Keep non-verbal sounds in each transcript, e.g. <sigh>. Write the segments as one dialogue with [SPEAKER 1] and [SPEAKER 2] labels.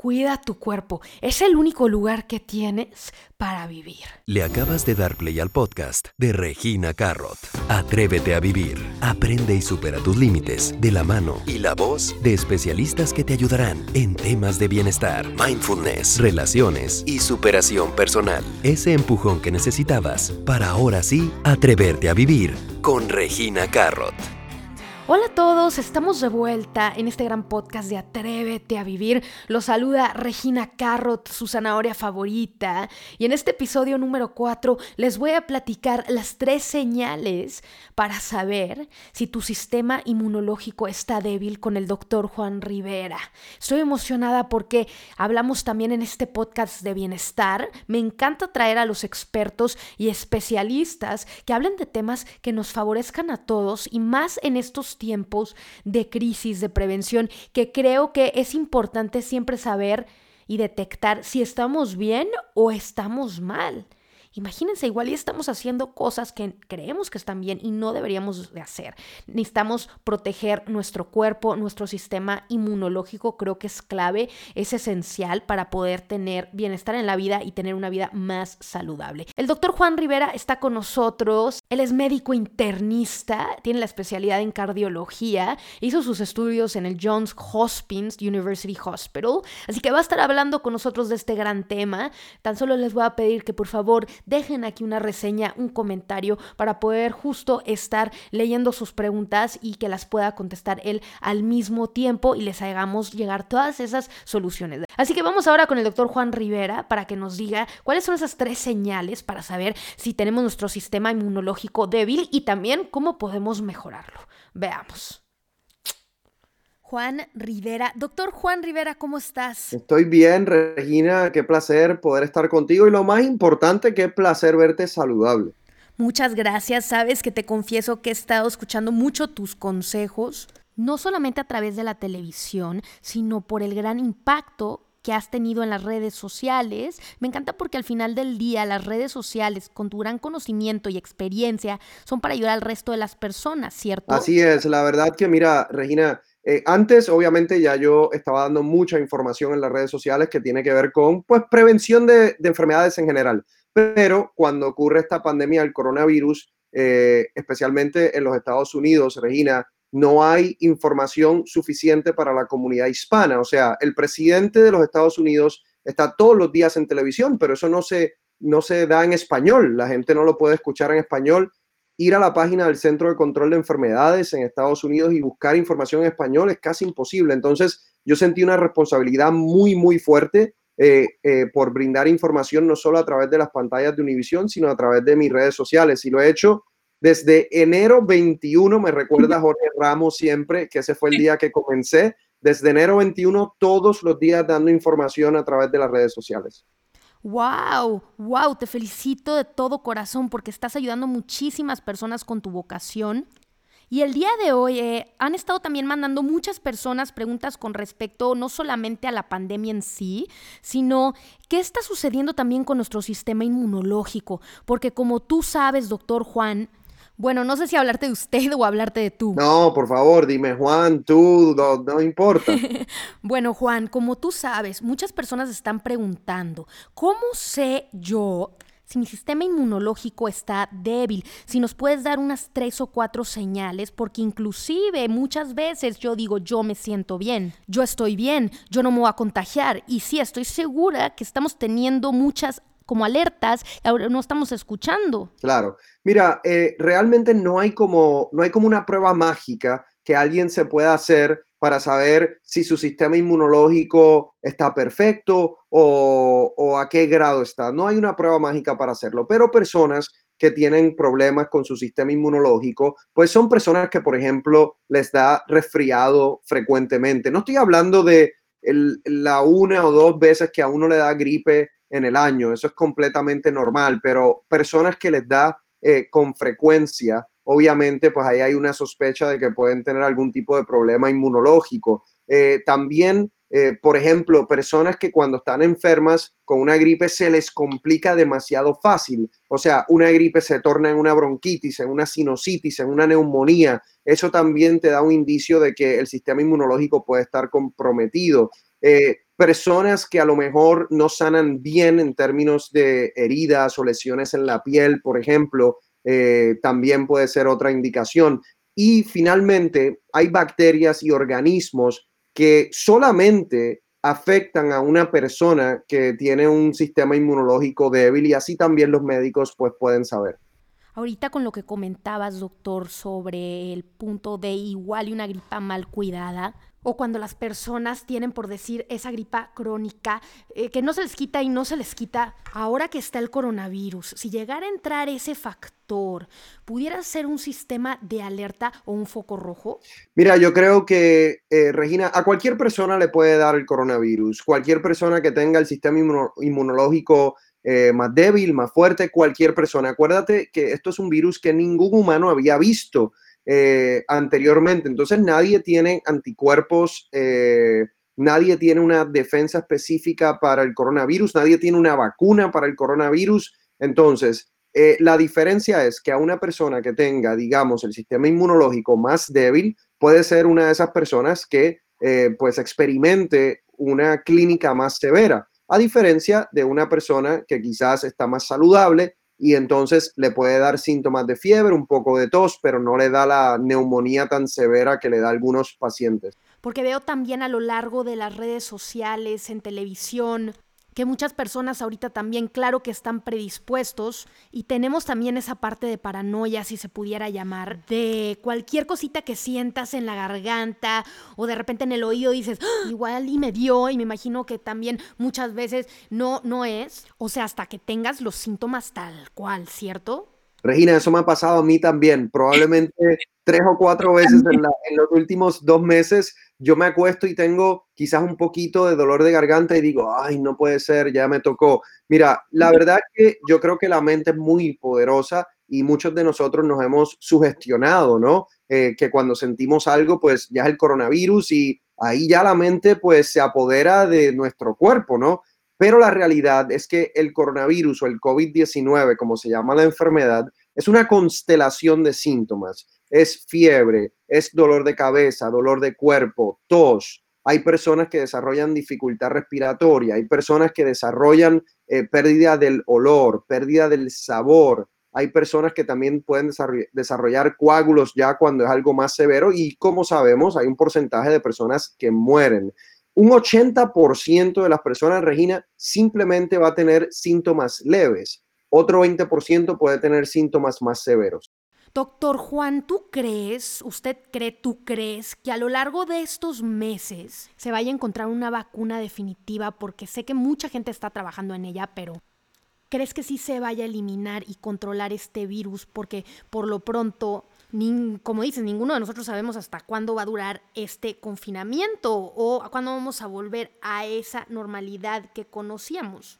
[SPEAKER 1] Cuida tu cuerpo. Es el único lugar que tienes para vivir.
[SPEAKER 2] Le acabas de dar play al podcast de Regina Carrot. Atrévete a vivir. Aprende y supera tus límites de la mano y la voz de especialistas que te ayudarán en temas de bienestar, mindfulness, relaciones y superación personal. Ese empujón que necesitabas para ahora sí atreverte a vivir con Regina Carrot.
[SPEAKER 1] Hola a todos, estamos de vuelta en este gran podcast de Atrévete a Vivir. Los saluda Regina Carrot, su zanahoria favorita. Y en este episodio número 4 les voy a platicar las tres señales para saber si tu sistema inmunológico está débil con el doctor Juan Rivera. Estoy emocionada porque hablamos también en este podcast de bienestar. Me encanta traer a los expertos y especialistas que hablen de temas que nos favorezcan a todos y más en estos tiempos de crisis, de prevención, que creo que es importante siempre saber y detectar si estamos bien o estamos mal. Imagínense, igual y estamos haciendo cosas que creemos que están bien y no deberíamos de hacer. Necesitamos proteger nuestro cuerpo, nuestro sistema inmunológico, creo que es clave, es esencial para poder tener bienestar en la vida y tener una vida más saludable. El doctor Juan Rivera está con nosotros, él es médico internista, tiene la especialidad en cardiología, hizo sus estudios en el Johns Hopkins University Hospital, así que va a estar hablando con nosotros de este gran tema. Tan solo les voy a pedir que por favor dejen aquí una reseña, un comentario para poder justo estar leyendo sus preguntas y que las pueda contestar él al mismo tiempo y les hagamos llegar todas esas soluciones. Así que vamos ahora con el doctor Juan Rivera para que nos diga cuáles son esas tres señales para saber si tenemos nuestro sistema inmunológico débil y también cómo podemos mejorarlo. Veamos. Juan Rivera. Doctor Juan Rivera, ¿cómo estás?
[SPEAKER 3] Estoy bien, Regina. Qué placer poder estar contigo y lo más importante, qué placer verte saludable.
[SPEAKER 1] Muchas gracias. Sabes que te confieso que he estado escuchando mucho tus consejos, no solamente a través de la televisión, sino por el gran impacto que has tenido en las redes sociales. Me encanta porque al final del día las redes sociales, con tu gran conocimiento y experiencia, son para ayudar al resto de las personas, ¿cierto?
[SPEAKER 3] Así es, la verdad que mira, Regina, eh, antes, obviamente, ya yo estaba dando mucha información en las redes sociales que tiene que ver con, pues, prevención de, enfermedades en general. Pero cuando ocurre esta pandemia del coronavirus, eh, especialmente en los Estados Unidos, Regina, no hay información suficiente para la comunidad hispana. O sea, el presidente de los Estados Unidos está todos los días en televisión, pero eso no se, no se da en español. La gente no lo puede escuchar en español ir a la página del Centro de Control de Enfermedades en Estados Unidos y buscar información en español es casi imposible. Entonces, yo sentí una responsabilidad muy, muy fuerte eh, eh, por brindar información no solo a través de las pantallas de Univision, sino a través de mis redes sociales. Y lo he hecho desde enero 21, me recuerda Jorge Ramos siempre, que ese fue el día que comencé. Desde enero 21, todos los días dando información a través de las redes sociales.
[SPEAKER 1] Wow, wow, te felicito de todo corazón porque estás ayudando a muchísimas personas con tu vocación. Y el día de hoy eh, han estado también mandando muchas personas preguntas con respecto no solamente a la pandemia en sí, sino qué está sucediendo también con nuestro sistema inmunológico. Porque como tú sabes, doctor Juan, bueno, no sé si hablarte de usted <laughs> o hablarte de tú.
[SPEAKER 3] No, por favor, dime Juan, tú, no, importa. <laughs>
[SPEAKER 1] bueno, Juan, como tú sabes, muchas personas están preguntando, ¿cómo sé yo si mi sistema inmunológico está débil, si nos puedes dar unas tres o cuatro señales, porque inclusive muchas veces yo digo, yo me siento bien, yo estoy bien, yo no me voy a contagiar. Y sí, estoy segura que estamos teniendo muchas como alertas, ahora no estamos escuchando.
[SPEAKER 3] Claro, mira, eh, realmente no hay, como, no hay como una prueba mágica que alguien se pueda hacer para saber si su sistema inmunológico está perfecto o, o, a qué grado está. No hay una prueba mágica para hacerlo, pero personas que tienen problemas con su sistema inmunológico, pues son personas que, por ejemplo, les da resfriado frecuentemente. No estoy hablando de la una o dos veces que a uno le da gripe en el año, eso es completamente normal, pero personas que les da eh, con frecuencia, obviamente, pues ahí hay una sospecha de que pueden tener algún tipo de problema inmunológico. Eh, también, eh, por ejemplo, personas que cuando están enfermas con una gripe se les complica demasiado fácil. O sea, una gripe se torna en una bronquitis, en una sinusitis, en una neumonía. Eso también te da un indicio de que el sistema inmunológico puede estar comprometido personas que a lo mejor no sanan bien en términos de heridas o lesiones en la piel, por ejemplo, eh, también puede ser otra indicación. Y finalmente, hay bacterias y organismos que solamente afectan a una persona que tiene un sistema inmunológico débil y así también los médicos pues pueden saber.
[SPEAKER 1] Ahorita con lo que comentabas, doctor, sobre el punto de igual y una gripa mal cuidada, o cuando las personas tienen, por decir, esa gripa crónica, eh, que no se les quita y no se les quita, ahora que está el coronavirus, si llegara a entrar ese factor, ¿pudiera ser un sistema de alerta o un foco rojo?
[SPEAKER 3] Mira, yo creo que, eh, Regina, a cualquier persona le puede dar el coronavirus, cualquier persona que tenga el sistema inmunológico eh, más débil, más fuerte, cualquier persona. Acuérdate que esto es un virus que ningún humano había visto. Eh, anteriormente. Entonces nadie tiene anticuerpos, eh, nadie tiene una defensa específica para el coronavirus, nadie tiene una vacuna para el coronavirus. Entonces, eh, la diferencia es que a una persona que tenga, digamos, el sistema inmunológico más débil, puede ser una de esas personas que pues experimente una clínica más severa, a diferencia de una persona que quizás está más saludable y entonces le puede dar síntomas de fiebre, un poco de tos, pero no le da la neumonía tan severa que le da algunos pacientes.
[SPEAKER 1] Porque veo también a lo largo de las redes sociales, en televisión, que muchas personas ahorita también, claro que están predispuestos y tenemos también esa parte de paranoia, si se pudiera llamar, de cualquier cosita que sientas en la garganta o de repente en el oído dices, ¡Ah! igual y me dio y me imagino que también muchas veces no, no es, o sea, hasta que tengas los síntomas tal cual, ¿cierto?
[SPEAKER 3] Regina, eso me ha pasado a mí también, probablemente tres o cuatro veces en, en los últimos dos meses yo me acuesto y tengo quizás un poquito de dolor de garganta y digo, ay, no puede ser, ya me tocó. Mira, la verdad que yo creo que la mente es muy poderosa y muchos de nosotros nos hemos sugestionado, ¿no? Eh, que cuando sentimos algo, pues ya es el coronavirus y ahí ya la mente pues se apodera de nuestro cuerpo, ¿no? Pero la realidad es que el coronavirus o el COVID-19, como se llama la enfermedad, es una constelación de síntomas es fiebre, es dolor de cabeza, dolor de cuerpo, tos. Hay personas que desarrollan dificultad respiratoria, hay personas que desarrollan eh, pérdida del olor, pérdida del sabor. Hay personas que también pueden desarrollar coágulos ya cuando es algo más severo y como sabemos hay un porcentaje de personas que mueren. Un 80% de las personas, Regina, simplemente va a tener síntomas leves. Otro 20% puede tener síntomas más severos.
[SPEAKER 1] Doctor Juan, ¿tú crees, usted cree, tú crees que a lo largo de estos meses se vaya a encontrar una vacuna definitiva? Porque sé que mucha gente está trabajando en ella, pero ¿crees que sí se vaya a eliminar y controlar este virus? Porque por lo pronto, como dices, ninguno de nosotros sabemos hasta cuándo va a durar este confinamiento o a cuándo vamos a volver a esa normalidad que conocíamos.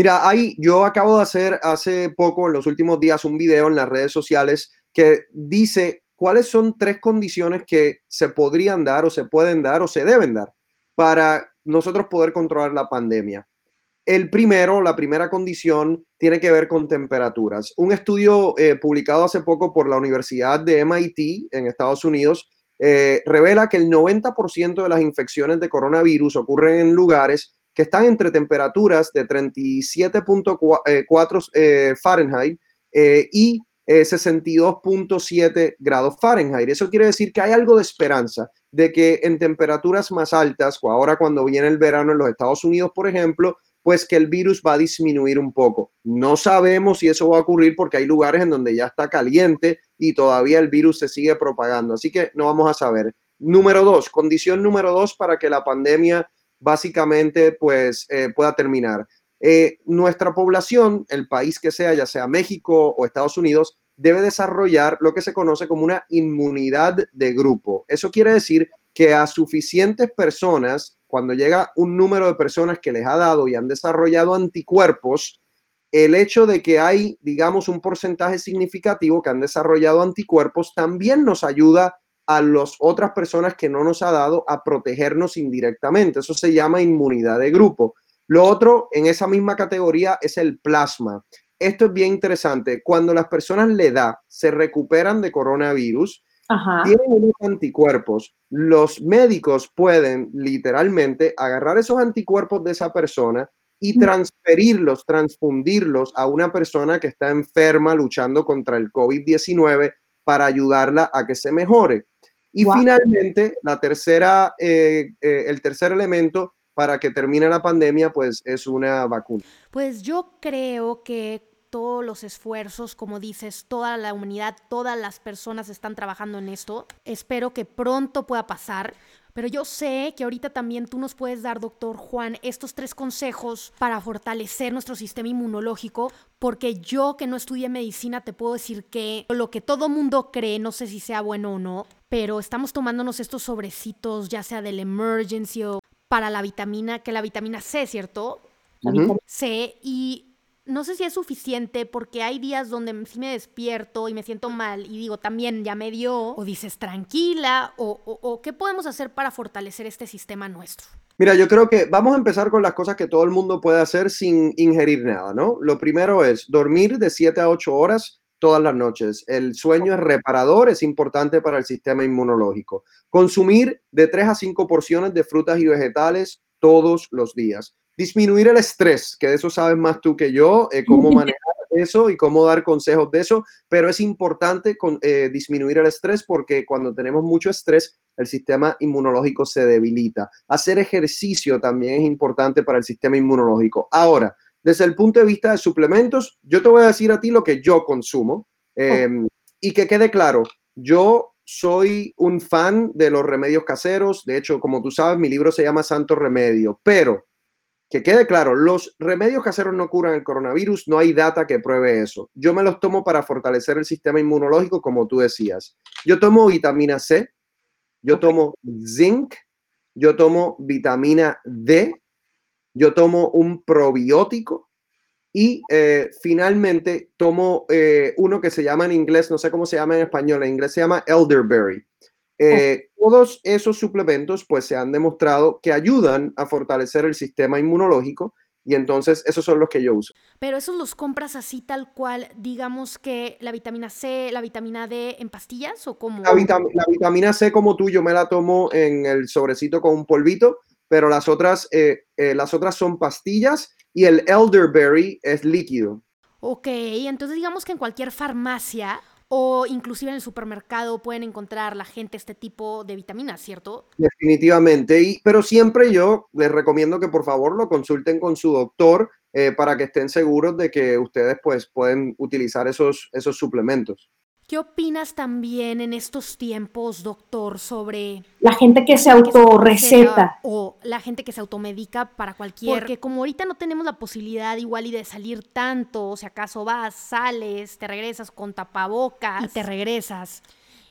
[SPEAKER 3] Mira, ahí yo acabo de hacer hace poco, en los últimos días, un video en las redes sociales que dice cuáles son tres condiciones que se podrían dar o se pueden dar o se deben dar para nosotros poder controlar la pandemia. El primero, la primera condición tiene que ver con temperaturas. Un estudio eh, publicado hace poco por la Universidad de MIT en Estados Unidos eh, revela que el 90% de las infecciones de coronavirus ocurren en lugares que están entre temperaturas de 37.4 eh, Fahrenheit y 62.7 eh, grados Fahrenheit. Eso quiere decir que hay algo de esperanza de que en temperaturas más altas, o ahora cuando viene el verano en los Estados Unidos, por ejemplo, pues que el virus va a disminuir un poco. No sabemos si eso va a ocurrir porque hay lugares en donde ya está caliente y todavía el virus se sigue propagando. Así que no vamos a saber. Número dos, condición número dos para que la pandemia básicamente pues eh, pueda terminar. Eh, nuestra población, el país que sea, ya sea México o Estados Unidos, debe desarrollar lo que se conoce como una inmunidad de grupo. Eso quiere decir que a suficientes personas, cuando llega un número de personas que les ha dado y han desarrollado anticuerpos, el hecho de que hay, digamos, un porcentaje significativo que han desarrollado anticuerpos también nos ayuda a las otras personas que no nos ha dado a protegernos indirectamente. Eso se llama inmunidad de grupo. Lo otro en esa misma categoría es el plasma. Esto es bien interesante. Cuando las personas le da, se recuperan de coronavirus, tienen unos anticuerpos. Los médicos pueden literalmente agarrar esos anticuerpos de esa persona y transferirlos, transfundirlos a una persona que está enferma luchando contra el COVID-19 para ayudarla a que se mejore. Y finalmente, la tercera, eh, eh, el tercer elemento para que termine la pandemia, pues es una vacuna.
[SPEAKER 1] Pues yo creo que todos los esfuerzos, como dices, toda la humanidad, todas las personas están trabajando en esto. Espero que pronto pueda pasar. Pero yo sé que ahorita también tú nos puedes dar, doctor Juan, estos tres consejos para fortalecer nuestro sistema inmunológico, porque yo que no estudié medicina te puedo decir que lo que todo mundo cree, no sé si sea bueno o no, pero estamos tomándonos estos sobrecitos, ya sea del emergency o para la vitamina, que la vitamina C, ¿cierto? La vitamina C y no sé si es suficiente porque hay días donde sí me despierto y me siento mal y digo también ya me dio, o dices tranquila, o, o, qué podemos hacer para fortalecer este sistema nuestro.
[SPEAKER 3] Mira, yo creo que vamos a empezar con las cosas que todo el mundo puede hacer sin ingerir nada, ¿no? Lo primero es dormir de 7 a 8 horas todas las noches. El sueño es reparador, es importante para el sistema inmunológico. Consumir de 3 a 5 porciones de frutas y vegetales todos los días disminuir el estrés, que de eso sabes más tú que yo, eh, cómo <laughs> manejar eso y cómo dar consejos de eso, pero es importante eh, disminuir el estrés porque cuando tenemos mucho estrés, el sistema inmunológico se debilita. Hacer ejercicio también es importante para el sistema inmunológico. Ahora, desde el punto de vista de suplementos, yo te voy a decir a ti lo que yo consumo em, y que quede claro, yo soy un fan de los remedios caseros, de hecho, como tú sabes, mi libro se llama Santo Remedio, pero que quede claro, los remedios caseros no curan el coronavirus, no hay data que pruebe eso. Yo me los tomo para fortalecer el sistema inmunológico, como tú decías. Yo tomo vitamina C, yo tomo zinc, yo tomo vitamina D, yo tomo un probiótico y eh, finalmente tomo eh, uno que se llama en inglés, no sé cómo se llama en español, en inglés se llama elderberry. Eh, todos esos suplementos pues se han demostrado que ayudan a fortalecer el sistema inmunológico y entonces esos son los que yo uso.
[SPEAKER 1] Pero esos los compras así tal cual, digamos que la vitamina C, la vitamina D en pastillas o como...
[SPEAKER 3] La, vitamina C como tú yo me la tomo en el sobrecito con un polvito, pero las otras, eh, eh, las otras son pastillas y el elderberry es líquido.
[SPEAKER 1] Ok, entonces digamos que en cualquier farmacia o inclusive en el supermercado pueden encontrar la gente este tipo de vitaminas, ¿cierto?
[SPEAKER 3] Definitivamente, y, pero siempre yo les recomiendo que por favor lo consulten con su doctor eh, para que estén seguros de que ustedes pues pueden utilizar esos, esos suplementos.
[SPEAKER 1] ¿Qué opinas también en estos tiempos, doctor, sobre
[SPEAKER 4] la gente que se autorreceta
[SPEAKER 1] o la gente que se automedica para cualquier? Porque como ahorita no tenemos la posibilidad igual y de salir tanto, o si acaso vas, sales, te regresas con tapabocas y te regresas.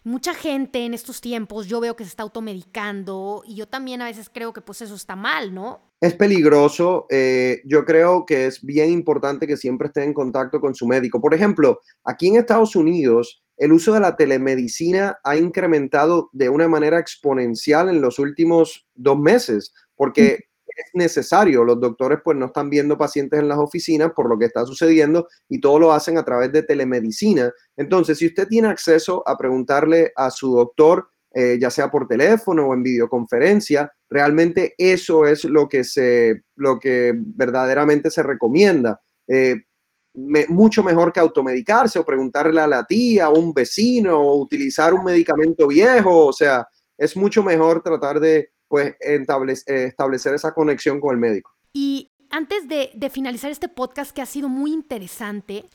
[SPEAKER 1] Mucha gente en estos tiempos yo veo que se está automedicando y yo también a veces creo que pues eso está mal, ¿no?
[SPEAKER 3] Es peligroso. Eh, yo creo que es bien importante que siempre esté en contacto con su médico. Por ejemplo, aquí en Estados Unidos, el uso de la telemedicina ha incrementado de una manera exponencial en los últimos dos meses, porque es necesario. Los doctores pues no están viendo pacientes en las oficinas por lo que está sucediendo y todo lo hacen a través de telemedicina. Entonces, si usted tiene acceso a preguntarle a su doctor, eh, ya sea por teléfono o en videoconferencia, realmente eso es lo que, se, lo que verdaderamente se recomienda. Eh, mucho mejor que automedicarse o preguntarle a la tía o un vecino o utilizar un medicamento viejo. O sea, es mucho mejor tratar de pues, establecer esa conexión con el médico.
[SPEAKER 1] Y antes de, de finalizar este podcast que ha sido muy interesante,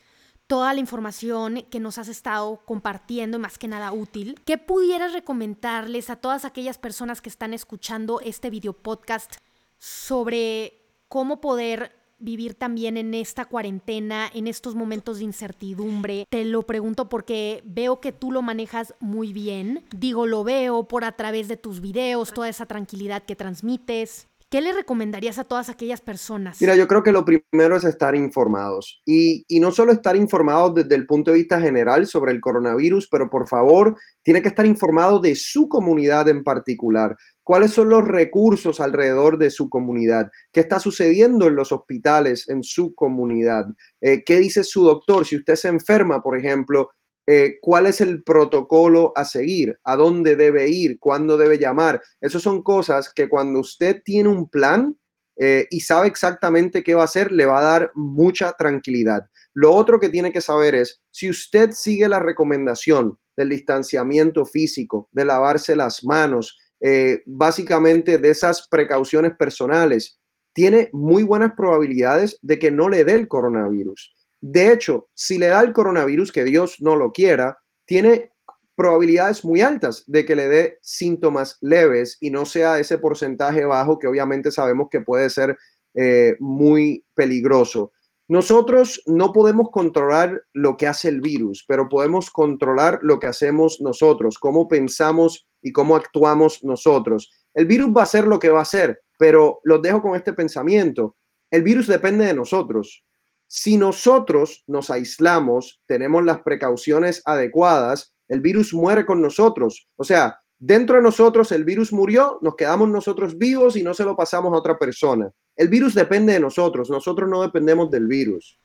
[SPEAKER 1] toda la información que nos has estado compartiendo, más que nada útil, ¿qué pudieras recomendarles a todas aquellas personas que están escuchando este video podcast sobre cómo poder vivir también en esta cuarentena, en estos momentos de incertidumbre? Te lo pregunto porque veo que tú lo manejas muy bien. Digo, lo veo por a través de tus videos, toda esa tranquilidad que transmites. ¿Qué le recomendarías a todas aquellas personas?
[SPEAKER 3] Mira, yo creo que lo primero es estar informados y, y, no solo estar informados desde el punto de vista general sobre el coronavirus, pero por favor, tiene que estar informado de su comunidad en particular. ¿Cuáles son los recursos alrededor de su comunidad? ¿Qué está sucediendo en los hospitales en su comunidad? Eh, ¿Qué dice su doctor? Si usted se enferma, por ejemplo, eh, cuál es el protocolo a seguir, a dónde debe ir, cuándo debe llamar. Esas son cosas que cuando usted tiene un plan eh, y sabe exactamente qué va a hacer, le va a dar mucha tranquilidad. Lo otro que tiene que saber es, si usted sigue la recomendación del distanciamiento físico, de lavarse las manos, eh, básicamente de esas precauciones personales, tiene muy buenas probabilidades de que no le dé el coronavirus. De hecho, si le da el coronavirus, que Dios no lo quiera, tiene probabilidades muy altas de que le dé síntomas leves y no sea ese porcentaje bajo que obviamente sabemos que puede ser eh, muy peligroso. Nosotros no podemos controlar lo que hace el virus, pero podemos controlar lo que hacemos nosotros, cómo pensamos y cómo actuamos nosotros. El virus va a hacer lo que va a hacer, pero los dejo con este pensamiento. El virus depende de nosotros. Si nosotros nos aislamos, tenemos las precauciones adecuadas, el virus muere con nosotros. O sea, dentro de nosotros el virus murió, nos quedamos nosotros vivos y no se lo pasamos a otra persona. El virus depende de nosotros, nosotros no dependemos del virus.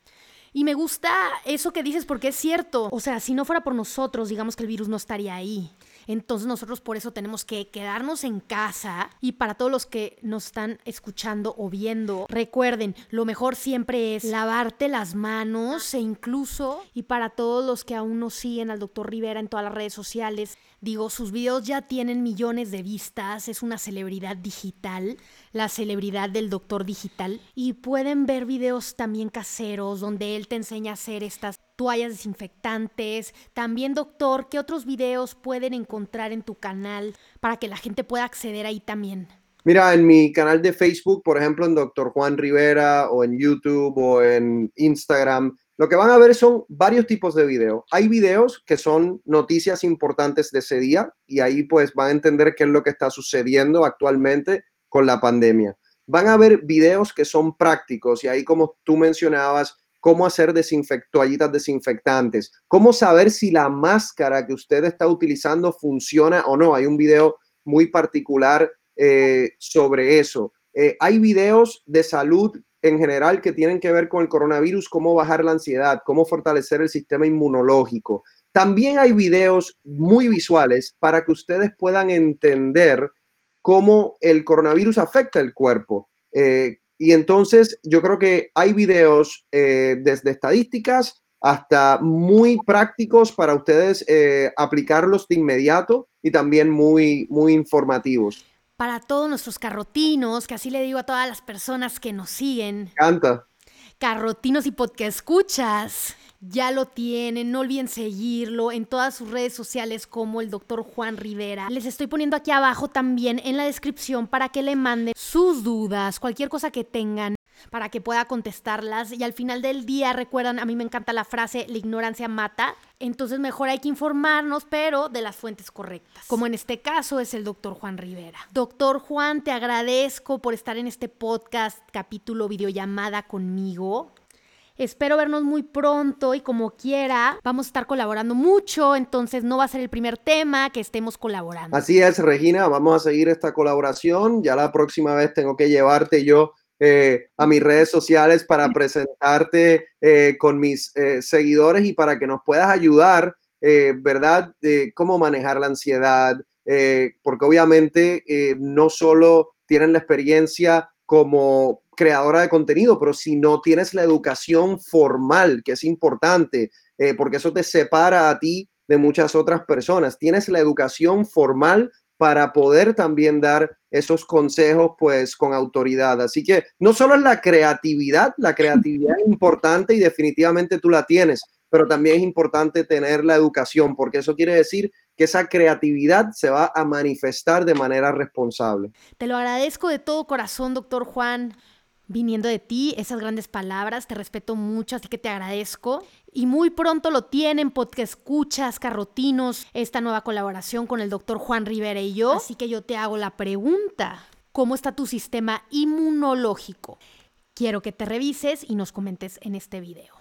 [SPEAKER 1] Y me gusta eso que dices porque es cierto. O sea, si no fuera por nosotros, digamos que el virus no estaría ahí. Entonces nosotros por eso tenemos que quedarnos en casa y para todos los que nos están escuchando o viendo, recuerden, lo mejor siempre es lavarte las manos e incluso, y para todos los que aún no siguen al doctor Rivera en todas las redes sociales, Digo, sus videos ya tienen millones de vistas, es una celebridad digital, la celebridad del doctor digital. Y pueden ver videos también caseros donde él te enseña a hacer estas toallas desinfectantes. También, doctor, ¿qué otros videos pueden encontrar en tu canal para que la gente pueda acceder ahí también?
[SPEAKER 3] Mira, en mi canal de Facebook, por ejemplo, en Doctor Juan Rivera o en YouTube o en Instagram, lo que van a ver son varios tipos de videos. Hay videos que son noticias importantes de ese día y ahí pues van a entender qué es lo que está sucediendo actualmente con la pandemia. Van a ver videos que son prácticos y ahí como tú mencionabas, cómo hacer toallitas desinfectantes, cómo saber si la máscara que usted está utilizando funciona o no. Hay un video muy particular eh, sobre eso. Eh, hay videos de salud en general que tienen que ver con el coronavirus, cómo bajar la ansiedad, cómo fortalecer el sistema inmunológico. También hay videos muy visuales para que ustedes puedan entender cómo el coronavirus afecta el cuerpo. Eh, y entonces yo creo que hay videos eh, desde estadísticas hasta muy prácticos para ustedes eh, aplicarlos de inmediato y también muy, muy informativos
[SPEAKER 1] para todos nuestros carrotinos, que así le digo a todas las personas que nos siguen.
[SPEAKER 3] Canta.
[SPEAKER 1] Carrotinos y podcast escuchas. Ya lo tienen, no olviden seguirlo en todas sus redes sociales como el doctor Juan Rivera. Les estoy poniendo aquí abajo también en la descripción para que le manden sus dudas, cualquier cosa que tengan para que pueda contestarlas. Y al final del día, recuerdan, a mí me encanta la frase, la ignorancia mata. Entonces mejor hay que informarnos, pero de las fuentes correctas. Como en este caso es el doctor Juan Rivera. Doctor Juan, te agradezco por estar en este podcast, capítulo videollamada conmigo. Espero vernos muy pronto y como quiera, vamos a estar colaborando mucho, entonces no va a ser el primer tema que estemos colaborando.
[SPEAKER 3] Así es, Regina, vamos a seguir esta colaboración. Ya la próxima vez tengo que llevarte yo eh, a mis redes sociales para presentarte eh, con mis eh, seguidores y para que nos puedas ayudar, ¿verdad? De cómo manejar la ansiedad, porque obviamente no solo tienen la experiencia como creadora de contenido, pero si no tienes la educación formal, que es importante, porque eso te separa a ti de muchas otras personas. Tienes la educación formal para poder también dar esos consejos pues con autoridad. Así que no solo es la creatividad, la creatividad es importante y definitivamente tú la tienes, pero también es importante tener la educación, porque eso quiere decir que esa creatividad se va a manifestar de manera responsable.
[SPEAKER 1] Te lo agradezco de todo corazón, doctor Juan viniendo de ti, esas grandes palabras. Te respeto mucho, así que te agradezco. Y muy pronto lo tienen, podcast escuchas, carrotinos, esta nueva colaboración con el doctor Juan Rivera y yo. Así que yo te hago la pregunta, ¿cómo está tu sistema inmunológico? Quiero que te revises y nos comentes en este video.